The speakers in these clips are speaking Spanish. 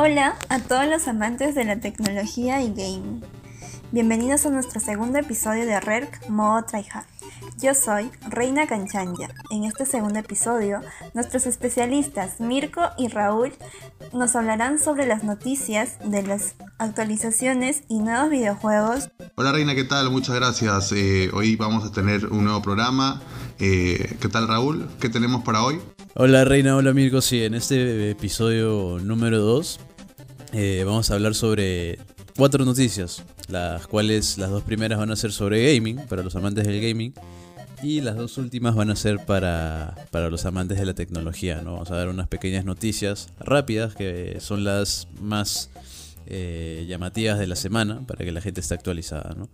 Hola a todos los amantes de la tecnología y gaming. Bienvenidos a nuestro segundo episodio de RERC Modo Tryhard. Yo soy Reina Canchanya. En este segundo episodio, nuestros especialistas Mirko y Raúl nos hablarán sobre las noticias de las actualizaciones y nuevos videojuegos. Hola Reina, ¿qué tal? Muchas gracias. Eh, hoy vamos a tener un nuevo programa. Eh, ¿Qué tal Raúl? ¿Qué tenemos para hoy? Hola Reina, hola Mirko. Sí, en este episodio número 2 eh, vamos a hablar sobre cuatro noticias, las cuales las dos primeras van a ser sobre gaming, para los amantes del gaming, y las dos últimas van a ser para, para los amantes de la tecnología. ¿no? Vamos a dar unas pequeñas noticias rápidas que son las más eh, llamativas de la semana para que la gente esté actualizada. ¿no?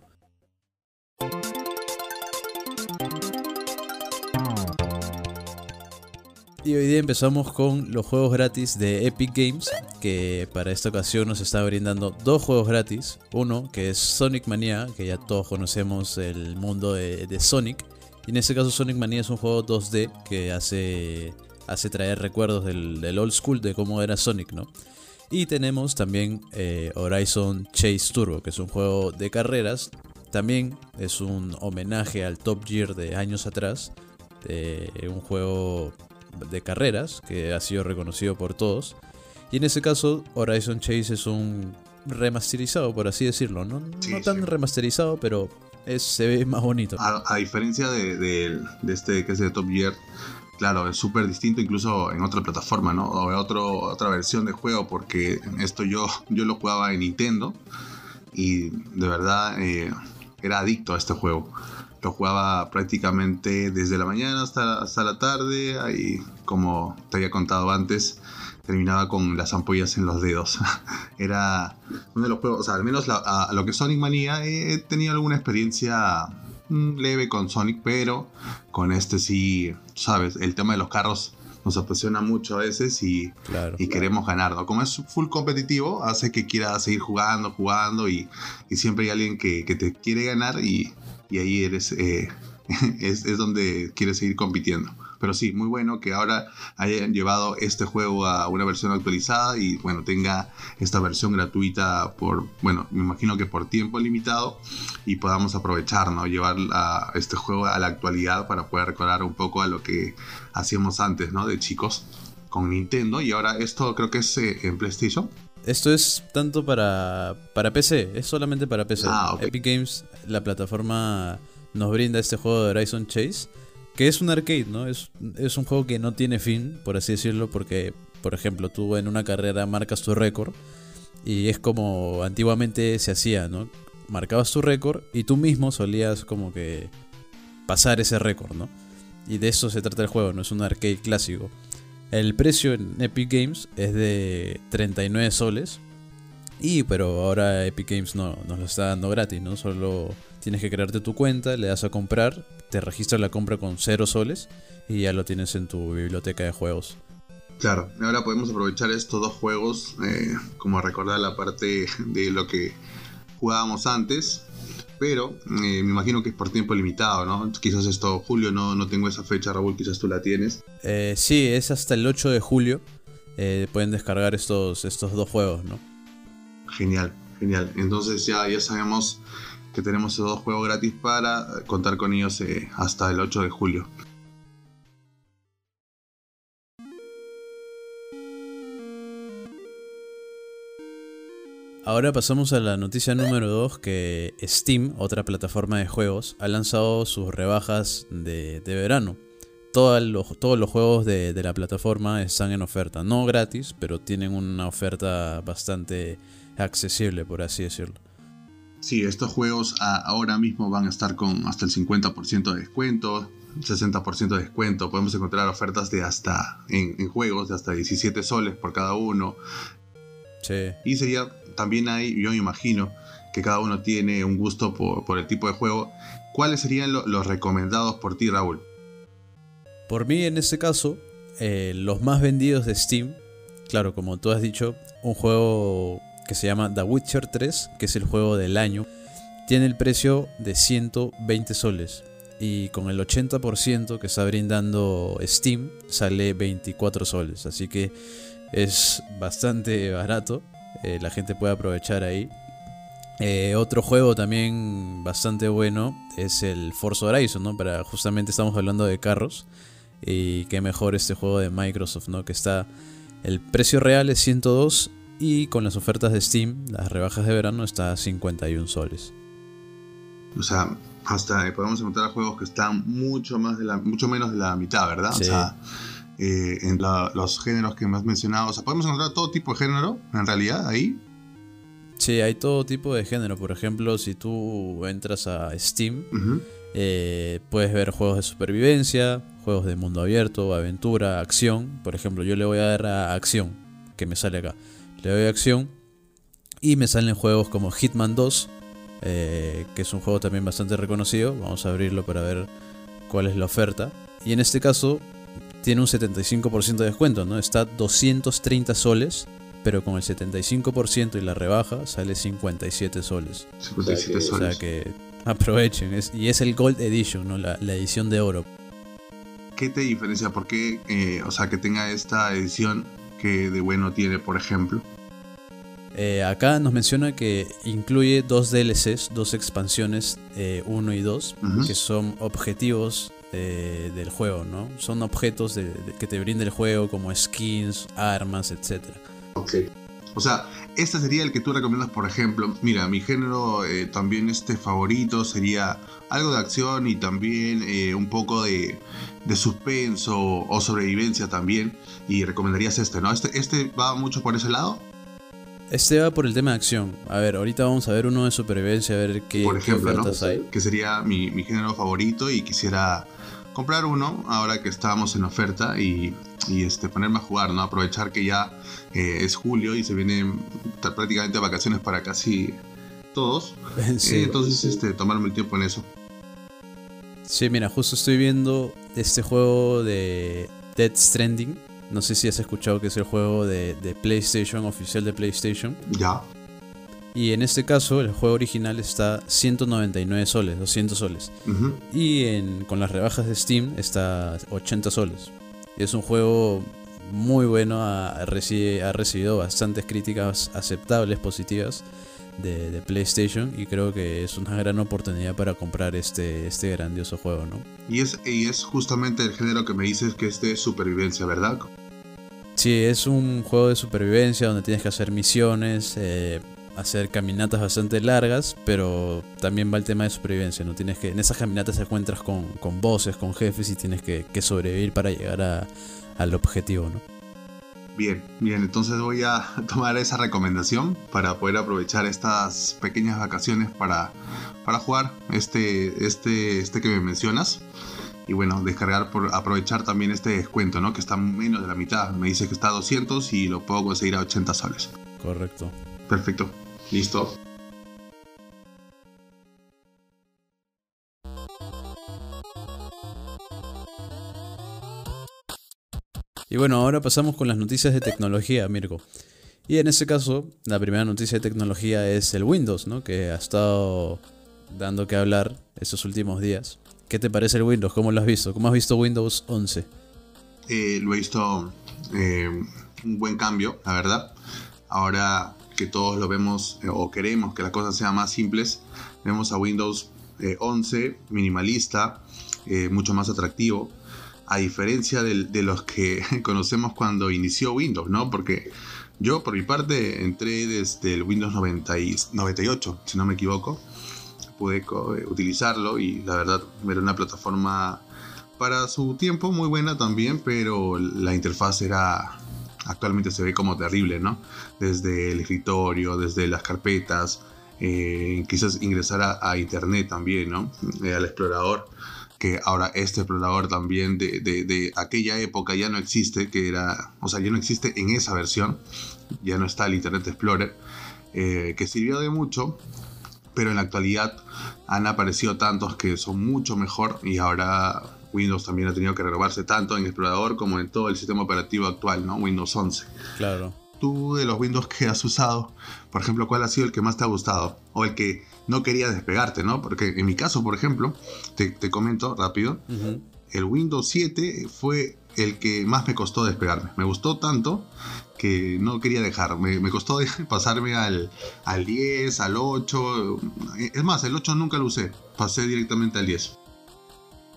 Y hoy día empezamos con los juegos gratis de Epic Games, que para esta ocasión nos está brindando dos juegos gratis. Uno que es Sonic Mania, que ya todos conocemos el mundo de, Sonic. Y en este caso Sonic Mania es un juego 2D que hace, hace traer recuerdos del, old school de cómo era Sonic, ¿no? Y tenemos también eh, Horizon Chase Turbo, que es un juego de carreras. También es un homenaje al Top Gear de años atrás. un juego de carreras, que ha sido reconocido por todos. Y en ese caso, Horizon Chase es un remasterizado, por así decirlo. No, tan remasterizado, pero es, se ve más bonito. A, diferencia de, este que es de Top Gear, claro, es súper distinto incluso en otra plataforma, ¿no? O en otro, otra versión de juego, porque esto yo, yo lo jugaba en Nintendo y de verdad eh, era adicto a este juego lo jugaba prácticamente desde la mañana hasta, hasta la tarde. y como te había contado antes, terminaba con las ampollas en los dedos. Era uno de los juegos, o sea, al menos a, lo que Sonic Manía he tenido alguna experiencia mm, leve con Sonic, pero con este sí, sabes, el tema de los carros nos apasiona mucho a veces y, y queremos ganar, ¿no? Como es full competitivo, hace que quiera seguir jugando, jugando y, y siempre hay alguien que, que, te quiere ganar y, y ahí eres, eh, es, es, donde quieres seguir compitiendo. Pero sí, muy bueno que ahora hayan llevado este juego a una versión actualizada y bueno, tenga esta versión gratuita por, bueno, me imagino que por tiempo limitado y podamos aprovechar, ¿no? Llevar este juego a la actualidad para poder recordar un poco a lo que hacíamos antes, ¿no? De chicos con Nintendo y ahora esto creo que es eh, en PlayStation. Esto es tanto para, para PC, es solamente para PC. Ah, Epic Games, la plataforma, nos brinda este juego de Horizon Chase, que es un arcade, ¿no? Es, es un juego que no tiene fin, por así decirlo, porque, por ejemplo, tú en una carrera marcas tu récord y es como antiguamente se hacía, ¿no? Marcabas tu récord y tú mismo solías como que pasar ese récord, ¿no? Y de eso se trata el juego, no es un arcade clásico. El precio en Epic Games es de 39 soles. Y pero ahora Epic Games no nos lo está dando gratis, ¿no? Solo tienes que crearte tu cuenta, le das a comprar, te registras la compra con 0 soles y ya lo tienes en tu biblioteca de juegos. Claro, ahora podemos aprovechar estos dos juegos eh, como recordar la parte de lo que jugábamos antes pero eh, me imagino que es por tiempo limitado, ¿no? Quizás esto, julio, no, no tengo esa fecha, Raúl, quizás tú la tienes. Eh, sí, es hasta el 8 de julio. Eh, pueden descargar estos, estos dos juegos, ¿no? Genial, genial. Entonces ya, ya sabemos que tenemos esos dos juegos gratis para contar con ellos hasta el 8 de julio. Ahora pasamos a la noticia número 2 que Steam, otra plataforma de juegos, ha lanzado sus rebajas de, verano. Todos los, todos los juegos de, la plataforma están en oferta, no gratis, pero tienen una oferta bastante accesible, por así decirlo. Sí, estos juegos ahora mismo van a estar con hasta el 50% de descuento, 60% de descuento. Podemos encontrar ofertas de hasta en, en, juegos de hasta 17 soles por cada uno. Sí. Y sería también hay, yo me imagino que cada uno tiene un gusto por, el tipo de juego. ¿Cuáles serían los recomendados por ti, Raúl? Por mí, en este caso, eh, los más vendidos de Steam, claro, como tú has dicho, un juego que se llama The Witcher 3, que es el juego del año, tiene el precio de 120 soles. y con el 80% que está brindando Steam sale 24 soles. Así que es bastante barato. Eh, la gente puede aprovechar ahí. Eh, otro juego también bastante bueno es el Forza Horizon, ¿no? Para justamente estamos hablando de carros. Y qué mejor este juego de Microsoft, ¿no? Que está. El precio real es 102 y con las ofertas de Steam, las rebajas de verano, está a 51 soles. O sea, hasta podemos encontrar juegos que están mucho más de la, mucho menos de la mitad, ¿verdad? O sea, eh, en los géneros que me has mencionado, o sea, podemos encontrar todo tipo de género, en realidad, ahí. Sí, hay todo tipo de género. Por ejemplo, si tú entras a Steam, eh, puedes ver juegos de supervivencia, juegos de mundo abierto, aventura, acción. Por ejemplo, yo le voy a dar a acción, que me sale acá. Le doy a acción y me salen juegos como Hitman 2, eh, que es un juego también bastante reconocido. Vamos a abrirlo para ver cuál es la oferta. Y en este caso tiene un 75% de descuento, ¿no? Está 230 soles, pero con el 75% y la rebaja sale 57 soles. 57 soles. O sea que aprovechen. y es el Gold Edition, ¿no? La, edición de oro. ¿Qué te diferencia? ¿Por qué, eh, o sea, que tenga esta edición que de bueno tiene, por ejemplo? Eh, acá nos menciona que incluye dos DLCs, dos expansiones, 1 eh, y 2, que son objetivos eh, del juego, ¿no? Son objetos que te brinda el juego como skins, armas, etc. Ok. O sea, este sería el que tú recomiendas, por ejemplo. Mira, mi género también este favorito sería algo de acción y también un poco de, de, suspenso o sobrevivencia también. Y recomendarías este, ¿no? Este, este va mucho por ese lado. Este va por el tema de acción. A ver, ahorita vamos a ver uno de supervivencia, a ver qué, por ejemplo, ofertas hay. Que sería mi, género favorito y quisiera comprar uno ahora que estábamos en oferta y, este, ponerme a jugar, ¿no? Aprovechar que ya eh, es julio y se vienen prácticamente vacaciones para casi todos. Sí, entonces, este, tomarme el tiempo en eso. Sí, mira, justo estoy viendo este juego de Dead Stranding no sé si has escuchado que es el juego de, PlayStation, oficial de PlayStation. Ya. Y en este caso, el juego original está 199 soles, 200 soles. Y con las rebajas de Steam está 80 soles. Es un juego muy bueno, ha, recibido bastantes críticas aceptables, positivas de, PlayStation. Y creo que es una gran oportunidad para comprar este, este grandioso juego, ¿no? Y es, y es justamente el género que me dices que es de supervivencia, ¿verdad? Sí, es un juego de supervivencia donde tienes que hacer misiones, eh, hacer caminatas bastante largas, pero también va el tema de supervivencia, ¿no? Tienes que, en esas caminatas te encuentras con, con voces, con jefes y tienes que, sobrevivir para llegar al objetivo, ¿no? Bien, bien, entonces voy a tomar esa recomendación para poder aprovechar estas pequeñas vacaciones para, para jugar este, este, este que me mencionas y bueno, descargar por aprovechar también este descuento, ¿no? Que está menos de la mitad. Me dice que está a 200 y lo puedo conseguir a 80 soles. Correcto. Perfecto. Listo. Y bueno, ahora pasamos con las noticias de tecnología, Mirko. Y en este caso, la primera noticia de tecnología es el Windows, ¿no? Que ha estado dando que hablar estos últimos días. ¿Qué te parece el Windows? ¿Cómo lo has visto? ¿Cómo has visto Windows 11? Eh, lo he visto eh, un buen cambio, la verdad. Ahora que todos lo vemos eh, o queremos que las cosas sean más simples, vemos a Windows 11 minimalista, mucho más atractivo, a diferencia de, los que conocemos cuando inició Windows, ¿no? Porque yo, por mi parte, entré desde el Windows 98, si no me equivoco pude eh, utilizarlo y la verdad era una plataforma para su tiempo muy buena también, pero la interfaz era actualmente se ve como terrible, ¿no? Desde el escritorio, desde las carpetas, eh, quizás ingresar a, internet también, ¿no? Eh, al explorador, que ahora este explorador también de, de, aquella época ya no existe, que era, o sea, ya no existe en esa versión, ya no está el Internet Explorer, que sirvió de mucho, pero en la actualidad han aparecido tantos que son mucho mejor y ahora Windows también ha tenido que renovarse tanto en el explorador como en todo el sistema operativo actual, ¿no? Windows 11. Claro. tú de los Windows que has usado, por ejemplo, ¿cuál ha sido el que más te ha gustado? O el que no quería despegarte, ¿no? Porque en mi caso, por ejemplo, te, comento rápido, el Windows 7 fue el que más me costó despegarme. Me gustó tanto que no quería dejar. Me, costó pasarme al, al 10, al 8. Es más, el 8 nunca lo usé. Pasé directamente al 10.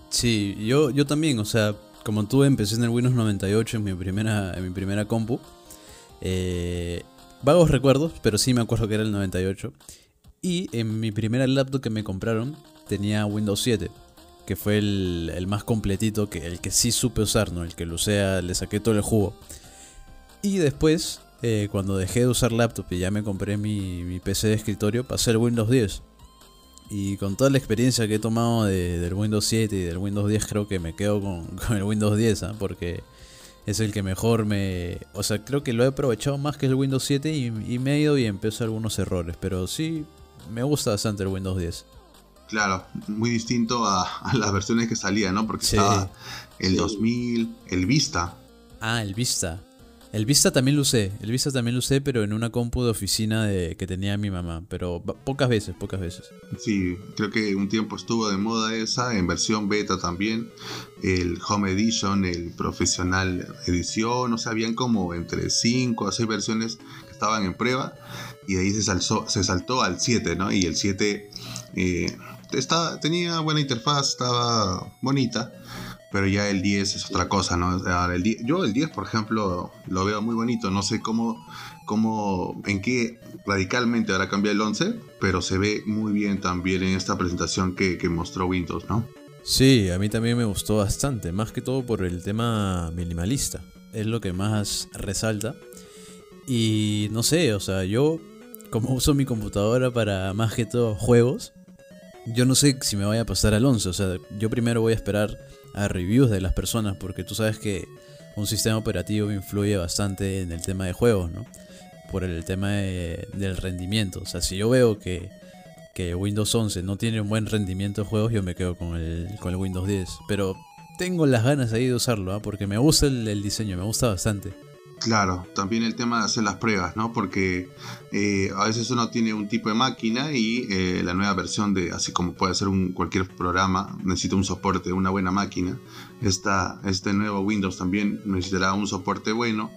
Sí, yo, yo también, o sea, como tú empecé en el Windows 98 en mi primera, mi primera compu. Eh, vagos recuerdos, pero sí me acuerdo que era el 98. Y en mi primera laptop que me compraron tenía Windows 7, que fue el, más completito, que, el que sí supe usar, ¿no? El que lo usé, le saqué todo el jugo. Y después, eh, cuando dejé de usar laptop y ya me compré mi, PC de escritorio, pasé el Windows 10. Y con toda la experiencia que he tomado del Windows 7 y del Windows 10, creo que me quedo con, el Windows 10, ¿ah? porque es el que mejor me... O sea, creo que lo he aprovechado más que el Windows 7 y, me he ido y empezó algunos errores, pero sí, me gusta bastante el Windows 10. Claro, muy distinto a, las versiones que salían, ¿no? Porque estaba el 2000, el Vista. Ah, el Vista. El Vista también lo usé, el Vista también lo usé, pero en una compu de oficina de, que tenía mi mamá, pero pocas veces, pocas veces. Sí, creo que un tiempo estuvo de moda esa, en versión beta también, el Home Edition, el Profesional Edición, o sea, habían como entre 5 a 6 versiones que estaban en prueba, y de ahí se, se saltó al 7, ¿no? Y el 7 eh, tenía buena interfaz, estaba bonita, pero ya el 10 es otra cosa, ¿no? el yo el 10, por ejemplo, lo veo muy bonito, no sé cómo, cómo, en qué radicalmente ahora cambia el 11, pero se ve muy bien también en esta presentación que, que mostró Windows, ¿no? Sí, a mí también me gustó bastante, más que todo por el tema minimalista, es lo que más resalta. Y no sé, o sea, yo como uso mi computadora para más que todo juegos, yo no sé si me vaya a pasar al 11, o sea, yo primero voy a esperar a reviews de las personas, porque tú sabes que un sistema operativo influye bastante en el tema de juegos, ¿no? Por el tema del rendimiento. O sea, si yo veo que, que, Windows 11 no tiene un buen rendimiento de juegos, yo me quedo con el, con el Windows 10. Pero tengo las ganas ahí de usarlo, ¿ah? porque me gusta el diseño, me gusta bastante. Claro, también el tema de hacer las pruebas, ¿no? Porque eh, a veces uno tiene un tipo de máquina y eh, la nueva versión de, así como puede ser un, cualquier programa, necesita un soporte, una buena máquina. Esta, este nuevo Windows también necesitará un soporte bueno.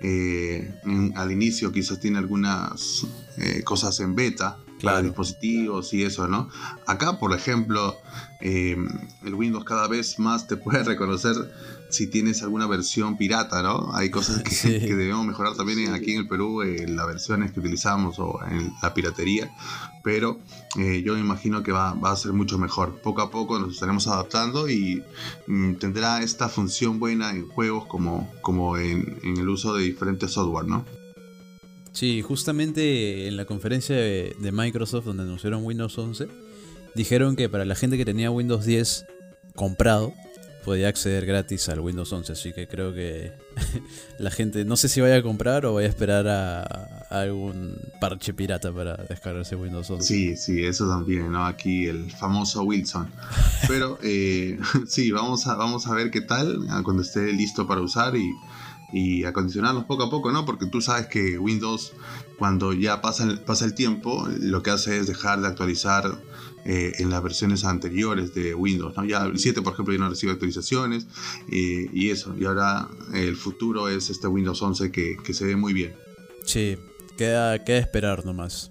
Eh, al inicio quizás tiene algunas cosas en beta para dispositivos y eso, ¿no? Acá, por ejemplo, el Windows cada vez más te puede reconocer si tienes alguna versión pirata, ¿no? Hay cosas que, debemos mejorar también aquí en el Perú, en las versiones que utilizamos o en la piratería, pero eh, yo me imagino que va, a ser mucho mejor. Poco a poco nos estaremos adaptando y mm, tendrá esta función buena en juegos como, como en, el uso de diferentes software, ¿no? Sí, justamente en la conferencia de, Microsoft donde anunciaron Windows 11, dijeron que para la gente que tenía Windows 10 comprado, podía acceder gratis al Windows 11, así que creo que la gente no sé si vaya a comprar o vaya a esperar a, algún parche pirata para descargarse Windows 11. Sí, sí, eso también, ¿no? Aquí el famoso Wilson. Pero eh, sí, vamos a, vamos a ver qué tal cuando esté listo para usar y, y acondicionarlos poco a poco, ¿no? Porque tú sabes que Windows, cuando ya pasa pasa el tiempo, lo que hace es dejar de actualizar eh, en las versiones anteriores de Windows. ¿no? Ya el 7, por ejemplo, ya no recibe actualizaciones y eso. Y ahora el futuro es este Windows 11 que, se ve muy bien. Sí, queda, queda esperar nomás.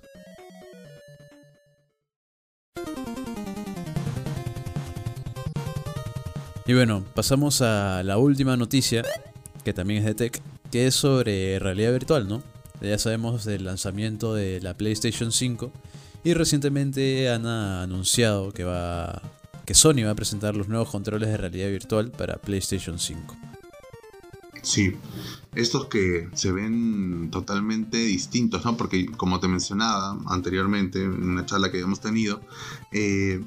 Y bueno, pasamos a la última noticia, que también es de tech, que es sobre realidad virtual, ¿no? Ya sabemos del lanzamiento de la PlayStation 5 y recientemente han anunciado que va que Sony va a presentar los nuevos controles de realidad virtual para PlayStation 5. Sí, estos que se ven totalmente distintos, ¿no? Porque como te mencionaba anteriormente en una charla que habíamos tenido, eh,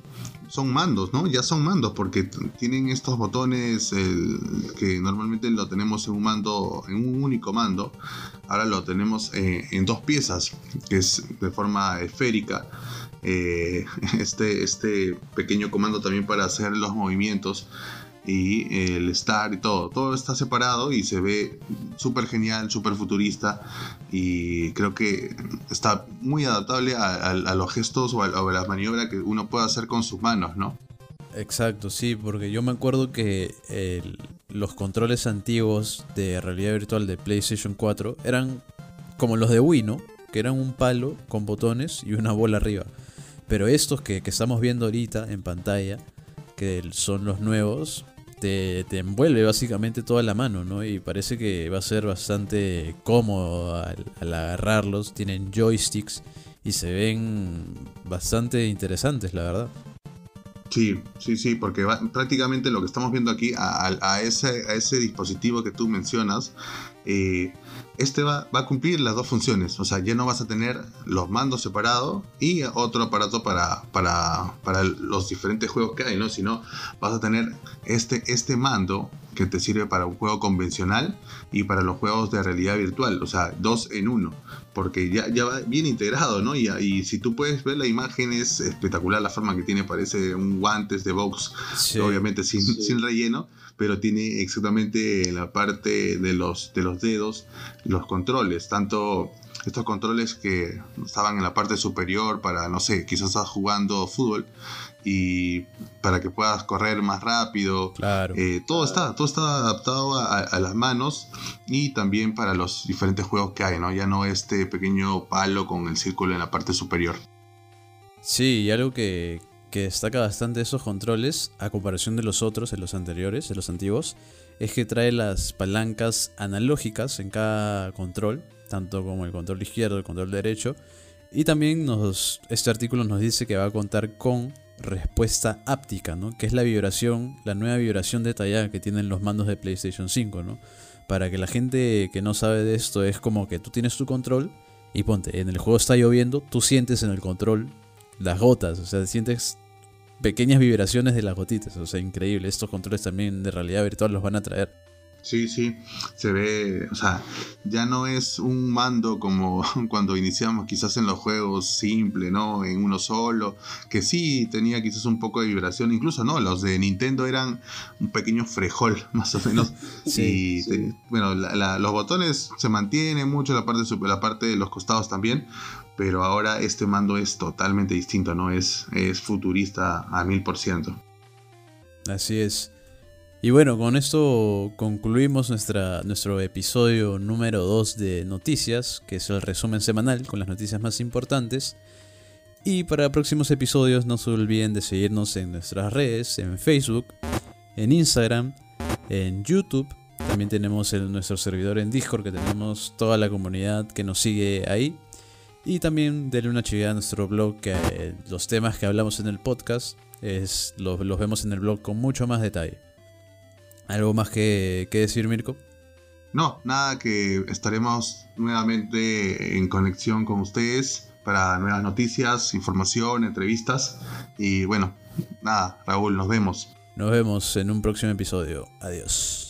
son mandos, ¿no? Ya son mandos porque tienen estos botones que normalmente lo tenemos en un mando, en un único mando. Ahora lo tenemos eh, en dos piezas, que es de forma esférica. Eh, este, este pequeño comando también para hacer los movimientos y el Star y todo. Todo está separado y se ve súper genial, súper futurista y creo que está muy adaptable a, los gestos o a, a las maniobras que uno puede hacer con sus manos, ¿no? Exacto, sí, porque yo me acuerdo que los controles antiguos de realidad virtual de PlayStation 4 eran como los de Wii, ¿no? Que eran un palo con botones y una bola arriba. Pero estos que, estamos viendo ahorita en pantalla, que son los nuevos, te, envuelve básicamente toda la mano, ¿no? Y parece que va a ser bastante cómodo al, agarrarlos. Tienen joysticks y se ven bastante interesantes, la verdad. Sí, sí, sí, porque prácticamente lo que estamos viendo aquí, a ese dispositivo que tú mencionas, eh, este va, a cumplir las dos funciones. O sea, ya no vas a tener los mandos separados y otro aparato para, para, para los diferentes juegos que hay, ¿no? Sino vas a tener este, este mando que te sirve para un juego convencional y para los juegos de realidad virtual. O sea, dos en uno. Porque ya, ya va bien integrado, ¿no? Y, y si tú puedes ver la imagen, es espectacular la forma que tiene. Parece un guantes de box, obviamente sin, sin relleno pero tiene exactamente en la parte de los, de los dedos los controles, tanto estos controles que estaban en la parte superior para, no sé, quizás estás jugando fútbol y para que puedas correr más rápido. Claro. Eh, todo, está, todo está adaptado a, las manos y también para los diferentes juegos que hay, ¿no? Ya no este pequeño palo con el círculo en la parte superior. Sí, y algo que, que destaca bastante esos controles, a comparación de los otros, de los anteriores, de los antiguos, es que trae las palancas analógicas en cada control, tanto como el control izquierdo, el control derecho. Y también nos, este artículo nos dice que va a contar con respuesta áptica, ¿no? que es la vibración, la nueva vibración detallada que tienen los mandos de PlayStation 5. ¿no? Para que la gente que no sabe de esto es como que tú tienes tu control y ponte, en el juego está lloviendo, tú sientes en el control las gotas, o sea, sientes pequeñas vibraciones de las gotitas. O sea, increíble. Estos controles también de realidad virtual los van a traer. Sí, sí, se ve, o sea, ya no es un mando como cuando iniciamos quizás en los juegos simple, ¿no? En uno solo, que sí tenía quizás un poco de vibración, incluso, ¿no? Los de Nintendo eran un pequeño frejol, más o menos. sí, y, bueno, los botones se mantienen mucho, la parte, la parte de los costados también, pero ahora este mando es totalmente distinto, ¿no? Es, es futurista a mil por ciento. Así es. Y bueno, con esto concluimos nuestra, nuestro episodio número 2 de noticias, que es el resumen semanal con las noticias más importantes. Y para próximos episodios no se olviden de seguirnos en nuestras redes, en Facebook, en Instagram, en YouTube. También tenemos nuestro servidor en Discord, que tenemos toda la comunidad que nos sigue ahí. Y también denle una chivada a nuestro blog, que eh, los temas que hablamos en el podcast es, los, vemos en el blog con mucho más detalle. ¿Algo más que, que decir, Mirko? No, nada, que estaremos nuevamente en conexión con ustedes para nuevas noticias, información, entrevistas. Y bueno, nada, Raúl, nos vemos. Nos vemos en un próximo episodio. Adiós.